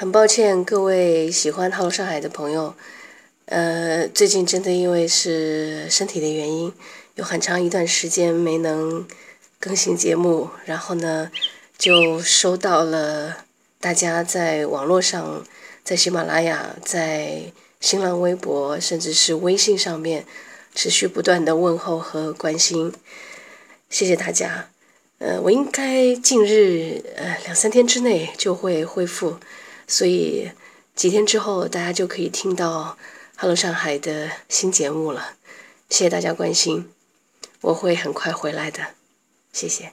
很抱歉各位喜欢《Hello 上海》的朋友，呃，最近真的因为是身体的原因，有很长一段时间没能更新节目，然后呢，就收到了大家在网络上、在喜马拉雅、在新浪微博，甚至是微信上面持续不断的问候和关心，谢谢大家。呃，我应该近日呃两三天之内就会恢复，所以几天之后大家就可以听到《Hello 上海》的新节目了。谢谢大家关心，我会很快回来的，谢谢。